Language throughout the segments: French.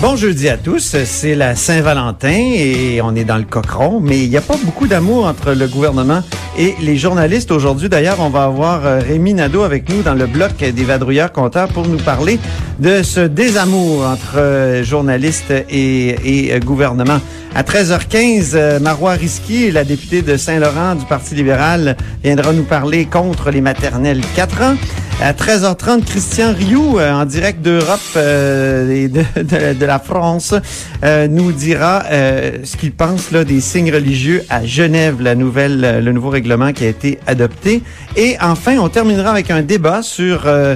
Bon jeudi à tous, c'est la Saint-Valentin et on est dans le cochon, mais il n'y a pas beaucoup d'amour entre le gouvernement et les journalistes. Aujourd'hui, d'ailleurs, on va avoir euh, Rémi Nadeau avec nous dans le bloc des vadrouilleurs comptables pour nous parler de ce désamour entre euh, journalistes et, et euh, gouvernement. À 13h15, Marois Risky, la députée de Saint-Laurent du Parti libéral, viendra nous parler contre les maternelles 4 ans. À 13h30, Christian Rioux, en direct d'Europe et de, de, de, la France, euh, nous dira euh, ce qu'il pense là, des signes religieux à Genève, la nouvelle, le nouveau règlement qui a été adopté. Et enfin, on terminera avec un débat sur euh,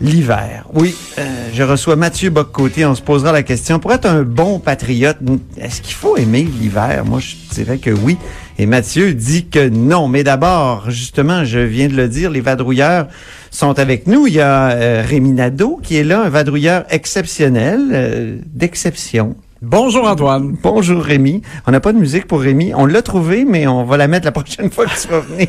l'hiver. Oui, je reçois Mathieu Boccoté. On se posera la question, pour être un bon patriote, est-ce qu'il faut aimer l'hiver? Moi, je dirais que oui. Et Mathieu dit que non. Mais d'abord, justement, je viens de le dire, les vadrouilleurs sont avec nous. Il y a euh, Rémi Nadeau qui est là, un vadrouilleur exceptionnel, euh, d'exception. Bonjour Antoine. Bonjour Rémi. On n'a pas de musique pour Rémi. On l'a trouvé, mais on va la mettre la prochaine fois que tu vas venir.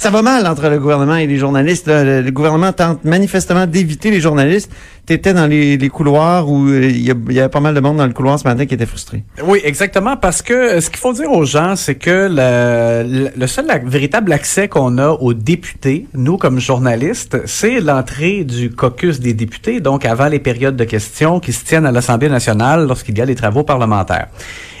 Ça va mal entre le gouvernement et les journalistes. Le, gouvernement tente manifestement d'éviter les journalistes. Tu étais dans les, couloirs où il y, y, avait pas mal de monde dans le couloir ce matin qui était frustré. Oui, exactement, parce que ce qu'il faut dire aux gens, c'est que le, seul véritable accès qu'on a aux députés, nous comme journalistes, c'est l'entrée du caucus des députés, donc avant les périodes de questions qui se tiennent à l'Assemblée nationale lorsqu'il y a les travaux parlementaires.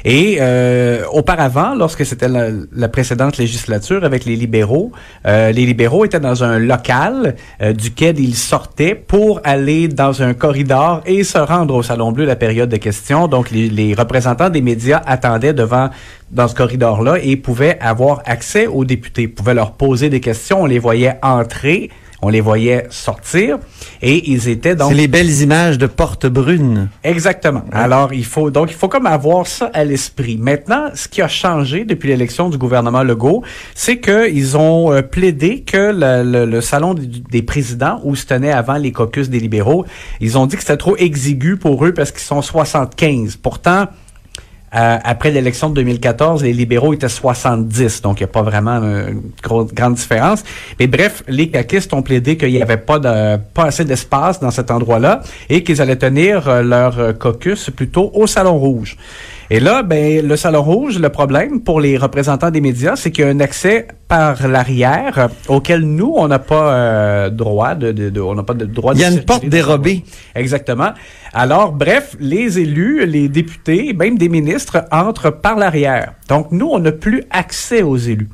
Et euh, auparavant, lorsque c'était la, précédente législature avec les libéraux, euh, les libéraux étaient dans un local euh, duquel ils sortaient pour aller dans un corridor et se rendre au Salon Bleu la période de questions. Donc, les, les représentants des médias attendaient devant dans ce corridor-là et pouvaient avoir accès aux députés, pouvaient leur poser des questions. On les voyait entrer on les voyait sortir et ils étaient donc c'est les belles images de porte brune exactement. Ouais. alors il faut donc il faut comme avoir ça à l'esprit. Maintenant ce qui a changé depuis l'élection du gouvernement Legault c'est que ils ont euh, plaidé que le, le, le, salon des présidents où se tenait avant les caucus des libéraux ils ont dit que c'était trop exigu pour eux parce qu'ils sont 75 pourtant euh, après l'élection de 2014, les libéraux étaient 70, donc il n'y a pas vraiment une grande différence. Mais bref, les caquistes ont plaidé qu'il n'y avait pas de pas assez d'espace dans cet endroit-là et qu'ils allaient tenir euh, leur caucus plutôt au Salon Rouge. Et là, ben, le Salon Rouge, le problème pour les représentants des médias, c'est qu'il y a un accès par l'arrière auquel nous, on n'a pas euh, droit de, de, de, on n'a pas de droit. Il y a une porte dérobée. Exactement. Alors, bref, les élus, les députés, même des ministres entrent par l'arrière. Donc, nous, on n'a plus accès aux élus.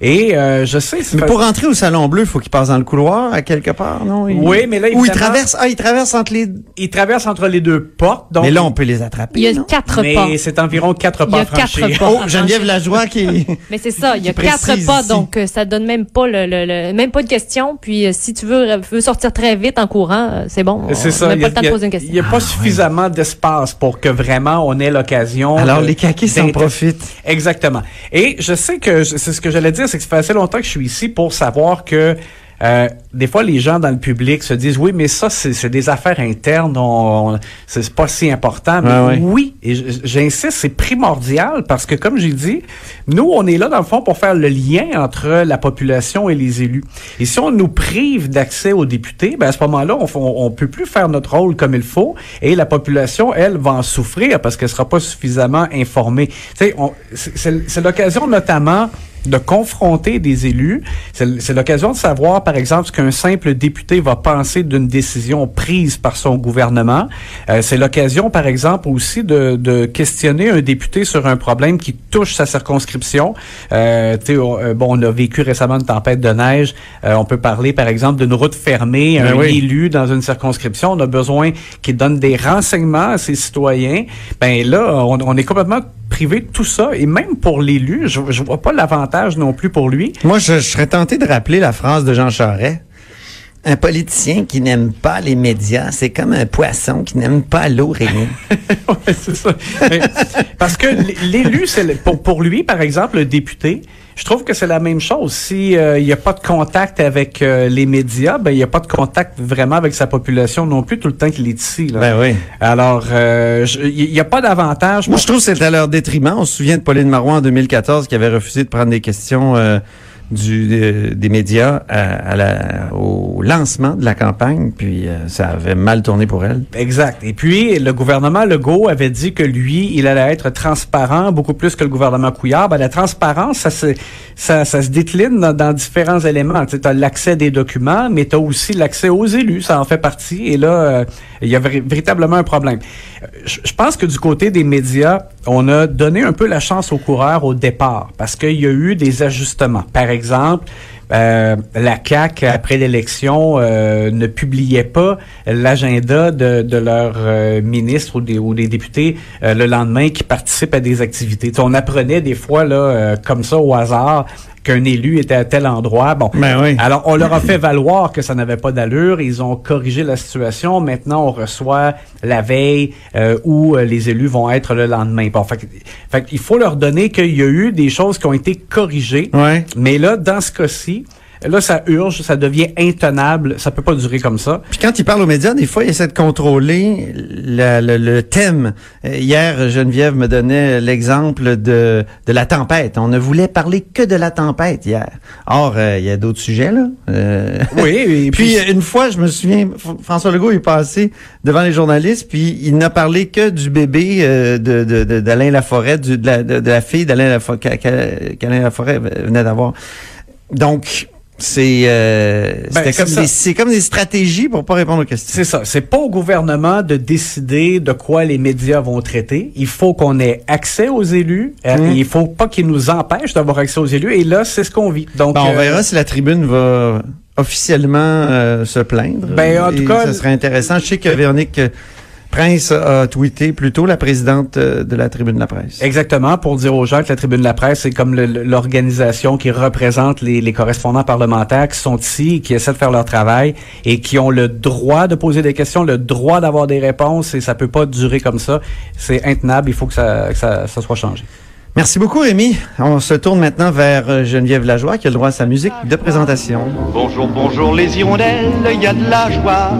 Et euh, je sais. Mais pour rentrer au Salon Bleu, il faut qu'il passe dans le couloir à quelque part, non? Il... Oui, mais là Où il traverse. Ah, il traverse entre les. Il traverse entre les deux portes. Donc... Mais là, on peut les attraper. Il y a non? quatre mais pas. Mais c'est environ quatre pas Il y a quatre franchis. pas. Oh, Geneviève Lajoie qui. mais c'est ça. Il y a quatre pas, donc euh, ça donne même pas le, le, le, même pas de question. Puis euh, si tu veux, veux sortir très vite en courant, euh, c'est bon. C'est ça. Même il pas le temps de poser une question. Il n'y a pas ah, suffisamment ouais. d'espace pour que vraiment on ait l'occasion. Alors les caquistes en profitent. Exactement. Et je sais que c'est ce que j'allais dire, c'est que ça fait assez longtemps que je suis ici pour savoir que euh, des fois, les gens dans le public se disent oui, mais ça, c'est des affaires internes, on, on c'est pas si important. Mais ah ouais. oui, et j'insiste, c'est primordial parce que, comme j'ai dit, nous, on est là dans le fond pour faire le lien entre la population et les élus. Et si on nous prive d'accès aux députés, ben à ce moment-là, on, on, on peut plus faire notre rôle comme il faut, et la population, elle, va en souffrir parce qu'elle sera pas suffisamment informée. C'est l'occasion notamment de confronter des élus. C'est l'occasion de savoir, par exemple, ce qu'un simple député va penser d'une décision prise par son gouvernement. Euh, c'est l'occasion, par exemple, aussi de, de, questionner un député sur un problème qui touche sa circonscription. Euh, on, bon, on a vécu récemment une tempête de neige. Euh, on peut parler, par exemple, d'une route fermée, un oui. élu dans une circonscription. On a besoin qu'il donne des renseignements à ses citoyens. Ben là, on, on est complètement privé de tout ça. Et même pour l'élu, je, je vois pas l'avantage non plus pour lui. Moi, je, je, serais tenté de rappeler la phrase de Jean Charest. Un politicien qui n'aime pas les médias, c'est comme un poisson qui n'aime pas l'eau, Rémi. ouais, c'est ça. parce que l'élu, c'est pour, pour lui, par exemple, le député, je trouve que c'est la même chose. Si euh, il n'y a pas de contact avec euh, les médias, ben il n'y a pas de contact vraiment avec sa population non plus tout le temps qu'il est ici. Là. Ben oui. Alors, euh, il n'y a pas d'avantage. Moi, je trouve que c'est à leur détriment. On se souvient de Pauline Marois en 2014 qui avait refusé de prendre des questions du, des médias au lancement de la campagne, puis euh, ça avait mal tourné pour elle. Exact. Et puis, le gouvernement Legault avait dit que lui, il allait être transparent beaucoup plus que le gouvernement Couillard. Ben, la transparence, ça se, ça, se décline dans, différents éléments. Tu as l'accès des documents, mais tu as aussi l'accès aux élus, ça en fait partie. Et là, euh, il y a véritablement un problème. Euh, je, pense que du côté des médias, on a donné un peu la chance aux coureurs au départ, parce qu'il y a eu des ajustements. Par exemple, euh, la CAC après l'élection euh, ne publiait pas l'agenda de, de leurs euh, ministres ou des, ou des députés le lendemain qui participent à des activités. on apprenait des fois là comme ça au hasard qu'un élu était à tel endroit. Bon, ben oui. alors on leur a fait valoir que ça n'avait pas d'allure. Ils ont corrigé la situation. Maintenant, on reçoit la veille euh, où les élus vont être le lendemain. Bon, fait, fait, il faut leur donner qu'il y a eu des choses qui ont été corrigées. Ouais. Mais là, dans ce cas-ci, Là, ça urge, ça devient intenable. Ça peut pas durer comme ça. Puis quand il parle aux médias, des fois, il essaie de contrôler le, thème. Euh, hier, Geneviève me donnait l'exemple de, de la tempête. On ne voulait parler que de la tempête hier. Or, euh, il y a d'autres sujets, là. Euh, oui. Et puis, une fois, je me souviens, François Legault est passé devant les journalistes, puis il n'a parlé que du bébé de, de, d'Alain Laforêt, du, de, la, de, la fille d'Alain Laforêt, qu'Alain Laforêt venait d'avoir. Donc, c'est euh, ben, comme des, c'est comme des stratégies pour pas répondre aux questions. C'est ça. C'est pas au gouvernement de décider de quoi les médias vont traiter. Il faut qu'on ait accès aux élus. Euh, mmh. il faut pas qu'ils nous empêchent d'avoir accès aux élus. Et là, c'est ce qu'on vit. Donc, ben, on verra euh, si la tribune va officiellement euh, se plaindre. Ben, en tout cas, ça serait intéressant. Je sais que Véronique Prince a tweeté plutôt la présidente euh, de la Tribune de la Presse. Exactement, pour dire aux gens que la Tribune de la Presse, c'est comme l'organisation qui représente les, correspondants parlementaires qui sont ici, qui essaient de faire leur travail et qui ont le droit de poser des questions, le droit d'avoir des réponses et ça peut pas durer comme ça. C'est intenable, il faut que ça, que ça, ça soit changé. Merci beaucoup, Rémi. On se tourne maintenant vers euh, Geneviève Lajoie, qui a le droit à sa musique de présentation. Bonjour, bonjour les hirondelles, il y a de la joie.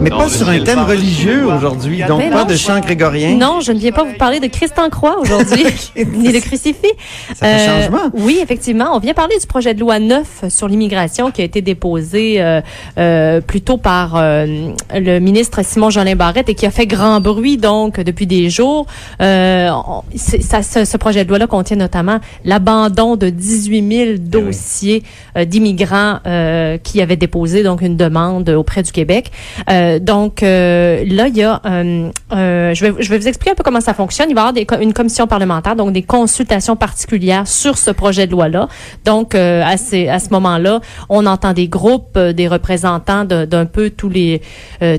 Mais pas sur un thème religieux aujourd'hui, donc pas de chant grégorien. Non, je ne viens pas vous parler de Christ en croix aujourd'hui, ni de crucifix. Ça fait euh, changement. Oui, effectivement. On vient parler du projet de loi 9 sur l'immigration qui a été déposé euh, euh, plutôt par euh, le ministre Simon-Jolin Barrette et qui a fait grand bruit, donc, depuis des jours. ça, ce, ce projet de loi contient notamment l'abandon de 18 000 eh dossiers euh, d'immigrants euh, qui avaient déposé donc une demande auprès du Québec. Euh, donc là, il y a, je vais, je vais vous expliquer un peu comment ça fonctionne. Il va y avoir une commission parlementaire, donc des consultations particulières sur ce projet de loi-là. Donc à, ces, à ce moment-là, on entend des groupes, des représentants d'un peu tous les,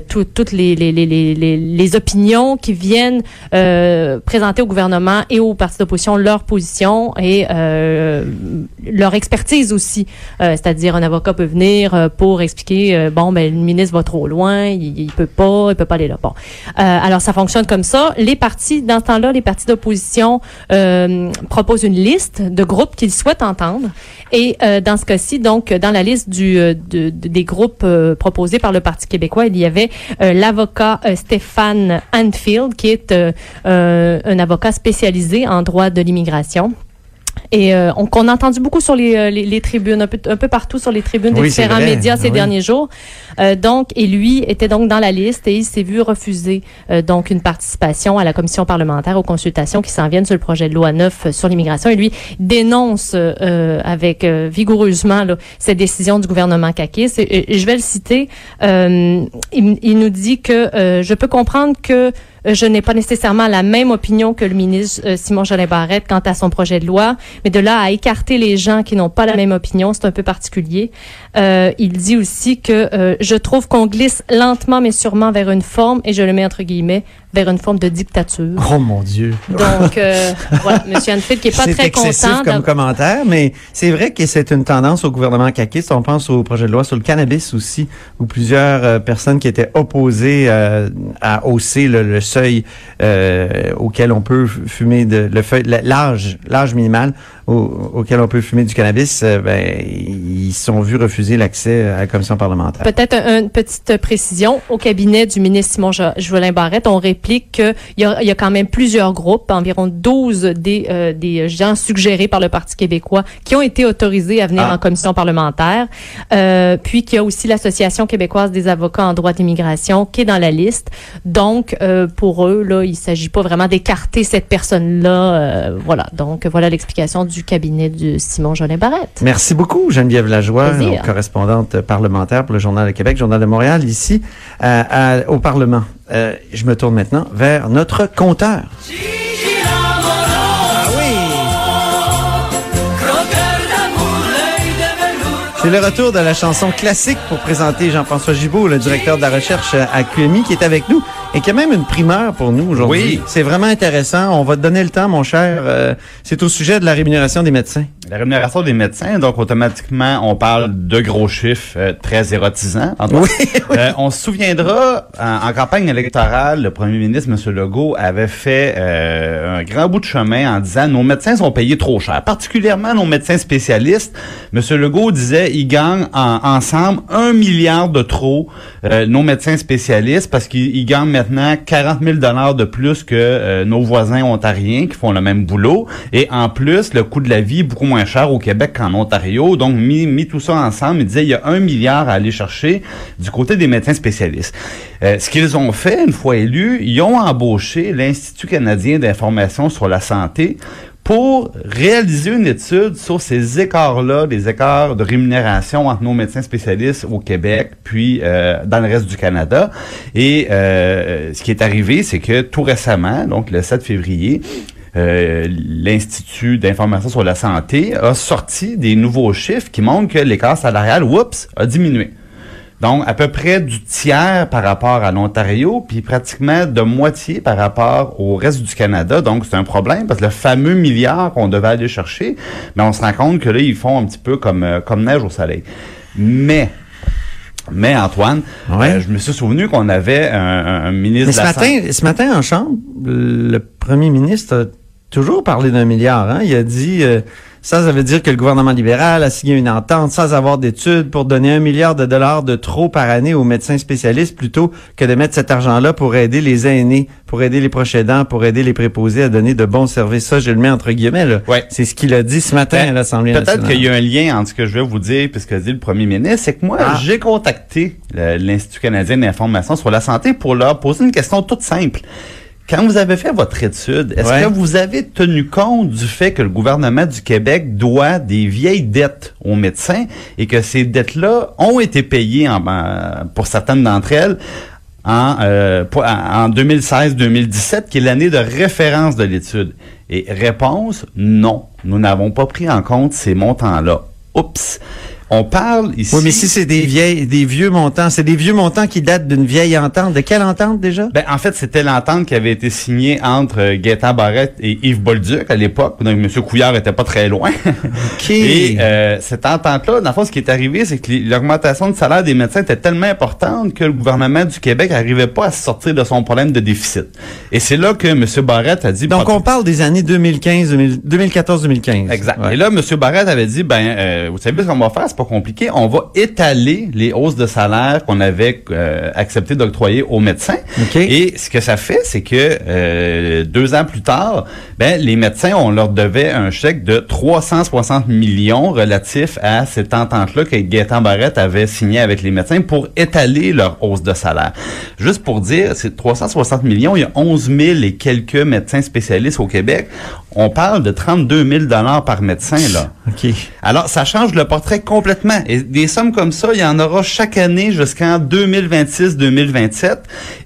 toutes les les, les, les, les, opinions qui viennent présenter au gouvernement et aux partis d'opposition leur position et euh, leur expertise aussi. Euh, c'est-à-dire, un avocat peut venir euh, pour expliquer, bon, ben, le ministre va trop loin, il, il peut pas, il peut pas aller là. Bon. alors, ça fonctionne comme ça. Les partis, dans ce temps-là, les partis d'opposition proposent une liste de groupes qu'ils souhaitent entendre. Et dans ce cas-ci, donc, dans la liste des groupes proposés par le Parti québécois, il y avait l'avocat Stéphane Anfield, qui est un avocat spécialisé en droit de l'immigration et euh, on, a entendu beaucoup sur les, euh, les, tribunes, un peu, un peu partout sur les tribunes des différents médias ces derniers jours. Euh, donc, et lui était donc dans la liste et il s'est vu refuser donc une participation à la commission parlementaire aux consultations qui s'en viennent sur le projet de loi 9 sur l'immigration. Et lui dénonce avec vigoureusement là, cette décision du gouvernement Kakis. Et, je vais le citer. Il, il, nous dit que je peux comprendre que euh, je n'ai pas nécessairement la même opinion que le ministre euh, Simon Jolin Barrette quant à son projet de loi, mais de là à écarter les gens qui n'ont pas la même opinion, c'est un peu particulier. Euh, il dit aussi que euh, je trouve qu'on glisse lentement mais sûrement vers une forme, et je le mets entre guillemets, vers une forme de dictature. Oh mon Dieu. Donc, euh, voilà, M. Anfield qui est pas C'est très excessif content. comme d'av- commentaire, mais c'est vrai que c'est une tendance au gouvernement caquiste. On pense au projet de loi sur le cannabis aussi, où plusieurs euh, personnes qui étaient opposées euh, à hausser le, le seuil euh, auquel on peut fumer de le la- l'âge l'âge minimal au- auquel on peut fumer du cannabis, euh, ben, ils sont vus refuser l'accès à la commission parlementaire. Peut-être un- une petite précision. Au cabinet du ministre Simon Jo- Jolin Barrette, on réplique qu'il y a, il y a quand même plusieurs groupes, environ 12 des, euh, des gens suggérés par le Parti québécois qui ont été autorisés à venir Ah. en commission parlementaire. Euh, puis qu'il y a aussi l'Association québécoise des avocats en droit d'immigration qui est dans la liste. Donc, euh, pour eux, là, il s'agit pas vraiment d'écarter cette personne-là. Euh, voilà. Donc, voilà l'explication du cabinet de Simon Jolin Barrette. Merci beaucoup, Geneviève Lajoie, donc correspondante parlementaire pour le Journal de Québec, Journal de Montréal, ici euh, à- au Parlement. Euh, je me tourne maintenant vers notre compteur. Ah oui! C'est le retour de la chanson classique pour présenter Jean-François Gibault, le directeur de la recherche à QMI, qui est avec nous et qui a même une primeur pour nous aujourd'hui. Oui. C'est vraiment intéressant. On va te donner le temps, mon cher. Euh, c'est au sujet de la rémunération des médecins. La rémunération des médecins, donc automatiquement, on parle de gros chiffres euh, très érotisants. Antoine. Euh, on se souviendra, en, en campagne électorale, le premier ministre, M. Legault, avait fait euh, un grand bout de chemin en disant nos médecins sont payés trop cher, particulièrement nos médecins spécialistes. M. Legault disait ils gagnent en- ensemble un milliard de trop, euh, nos médecins spécialistes, parce qu'ils ils gagnent maintenant 40 000 dollars de plus que euh, nos voisins ontariens qui font le même boulot. Et en plus, le coût de la vie est beaucoup moins cher au Québec qu'en Ontario. Donc, mis, tout ça ensemble, il disait il y a un milliard à aller chercher du côté des médecins spécialistes. Euh, ce qu'ils ont fait, une fois élus, ils ont embauché l'Institut canadien d'information sur la santé pour réaliser une étude sur ces écarts-là, les écarts de rémunération entre nos médecins spécialistes au Québec, puis euh, dans le reste du Canada. Et euh, ce qui est arrivé, c'est que tout récemment, donc le 7 février, euh, l'Institut d'information sur la santé a sorti des nouveaux chiffres qui montrent que l'écart salarial, oups, a diminué. Donc, à peu près du tiers par rapport à l'Ontario, puis pratiquement de moitié par rapport au reste du Canada. Donc, c'est un problème parce que le fameux milliard qu'on devait aller chercher, mais on se rend compte que là, ils font un petit peu comme, euh, comme neige au soleil. Mais, mais Antoine, Ouais. euh, je me suis souvenu qu'on avait un, ministre Mais de ce la matin, Santé- ce matin en chambre, le premier ministre a toujours parlé d'un milliard. Hein? Il a dit euh, ça, ça veut dire que le gouvernement libéral a signé une entente sans avoir d'études pour donner un milliard de dollars de trop par année aux médecins spécialistes plutôt que de mettre cet argent-là pour aider les aînés, pour aider les proches aidants, pour aider les préposés à donner de bons services. Ça, je le mets entre guillemets. Là. Ouais. C'est ce qu'il a dit ce matin Ben, à l'Assemblée Peut-être nationale. qu'il y a un lien entre ce que je vais vous dire et ce que dit le premier ministre. C'est que moi, Ah. j'ai contacté l'Institut canadien d'information sur la santé pour leur poser une question toute simple. Quand vous avez fait votre étude, est-ce Ouais. que vous avez tenu compte du fait que le gouvernement du Québec doit des vieilles dettes aux médecins et que ces dettes-là ont été payées en- en- pour certaines d'entre elles en, euh, en 2016-2017, qui est l'année de référence de l'étude? Et réponse, non. Nous n'avons pas pris en compte ces montants-là. Oups. On parle ici... Oui, mais si c'est des vieilles, des vieux montants, c'est des vieux montants qui datent d'une vieille entente. De quelle entente déjà? Ben, en fait, c'était l'entente qui avait été signée entre euh, Gaétan Barrette et Yves Bolduc à l'époque. Donc, M. Couillard était pas très loin. Et euh, cette entente-là, dans le fond, ce qui est arrivé, c'est que l'augmentation de salaire des médecins était tellement importante que le gouvernement du Québec n'arrivait pas à se sortir de son problème de déficit. Et c'est là que M. Barrette a dit... Donc, on parle des années 2015, 2014-2015. Exact. Ouais. Et là, M. Barrette avait dit, ben, euh, vous savez ce qu'on va faire, c'est pas compliqué, on va étaler les hausses de salaire qu'on avait euh, accepté d'octroyer aux médecins. Et ce que ça fait, c'est que euh, deux ans plus tard, ben, les médecins, on leur devait un chèque de 360 millions relatif à cette entente-là que Gaétan Barrette avait signé avec les médecins pour étaler leur hausse de salaire. Juste pour dire, c'est 360 millions, il y a 11 000 et quelques médecins spécialistes au Québec. On parle de 32 000 dollars par médecin, là. OK. Alors, ça change le portrait complètement. Et des sommes comme ça, il y en aura chaque année jusqu'en 2026-2027.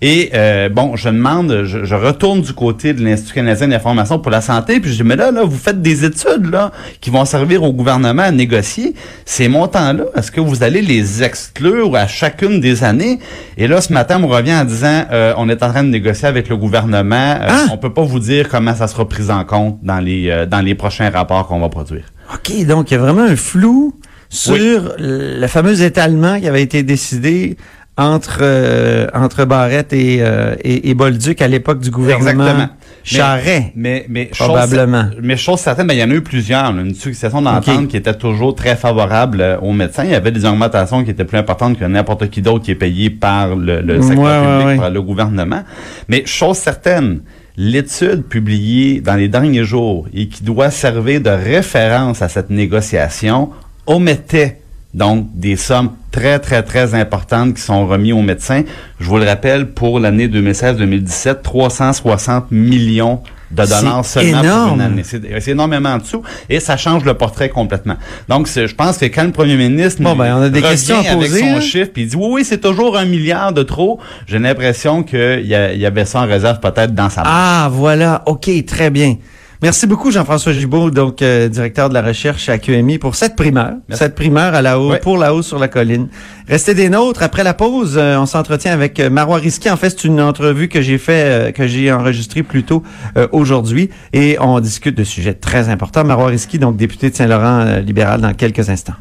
Et euh, bon, je demande, je, je, retourne du côté de l'Institut canadien d'information pour la santé, puis je dis, mais là, là, vous faites des études là qui vont servir au gouvernement à négocier. Ces montants-là, est-ce que vous allez les exclure à chacune des années? Et là, ce matin, on me revient en disant, euh, on est en train de négocier avec le gouvernement. Euh, Ah! On peut pas vous dire comment ça sera pris en compte dans les euh, dans les prochains rapports qu'on va produire. OK, donc il y a vraiment un flou sur Oui. le fameux étalement qui avait été décidé entre euh, entre Barrette et, euh, et, et Bolduc à l'époque du gouvernement Exactement. Charret. Mais, mais, Probablement. Chose, mais chose certaine, ben, il y en a eu plusieurs. là. une succession d'ententes qui était toujours très favorable euh, aux médecins. Il y avait des augmentations qui étaient plus importantes que n'importe qui d'autre qui est payé par le, le secteur Ouais, ouais, public, ouais. par le gouvernement. Mais chose certaine, l'étude publiée dans les derniers jours et qui doit servir de référence à cette négociation omettait donc des sommes très, très, très importantes qui sont remises aux médecins. Je vous le rappelle, pour l'année 2016-2017, 360 millions de dollars C'est seulement pour énorme. une année. C'est c'est énormément en dessous et ça change le portrait complètement. Donc, je pense que quand le premier ministre Bon, ben, on a des questions à avec poser, son hein. chiffre puis il dit oui, oui, c'est toujours un milliard de trop, j'ai l'impression qu'il y, y avait ça en réserve peut-être dans sa main. Ah, voilà. OK, très bien. Merci beaucoup, Jean-François Gibault, donc euh, directeur de la recherche à QMI, pour cette primeur. Merci. Cette primeur à la haut, Ouais. pour la hausse sur la colline. Restez des nôtres. Après la pause, euh, on s'entretient avec euh, Marois Risky. En fait, c'est une entrevue que j'ai fait, euh, que j'ai enregistrée plus tôt euh, aujourd'hui. Et on discute de sujets très importants. Marois Risky, donc député de Saint-Laurent euh, libéral, dans quelques instants.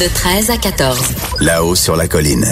De 13 à 14. Là-haut sur la colline.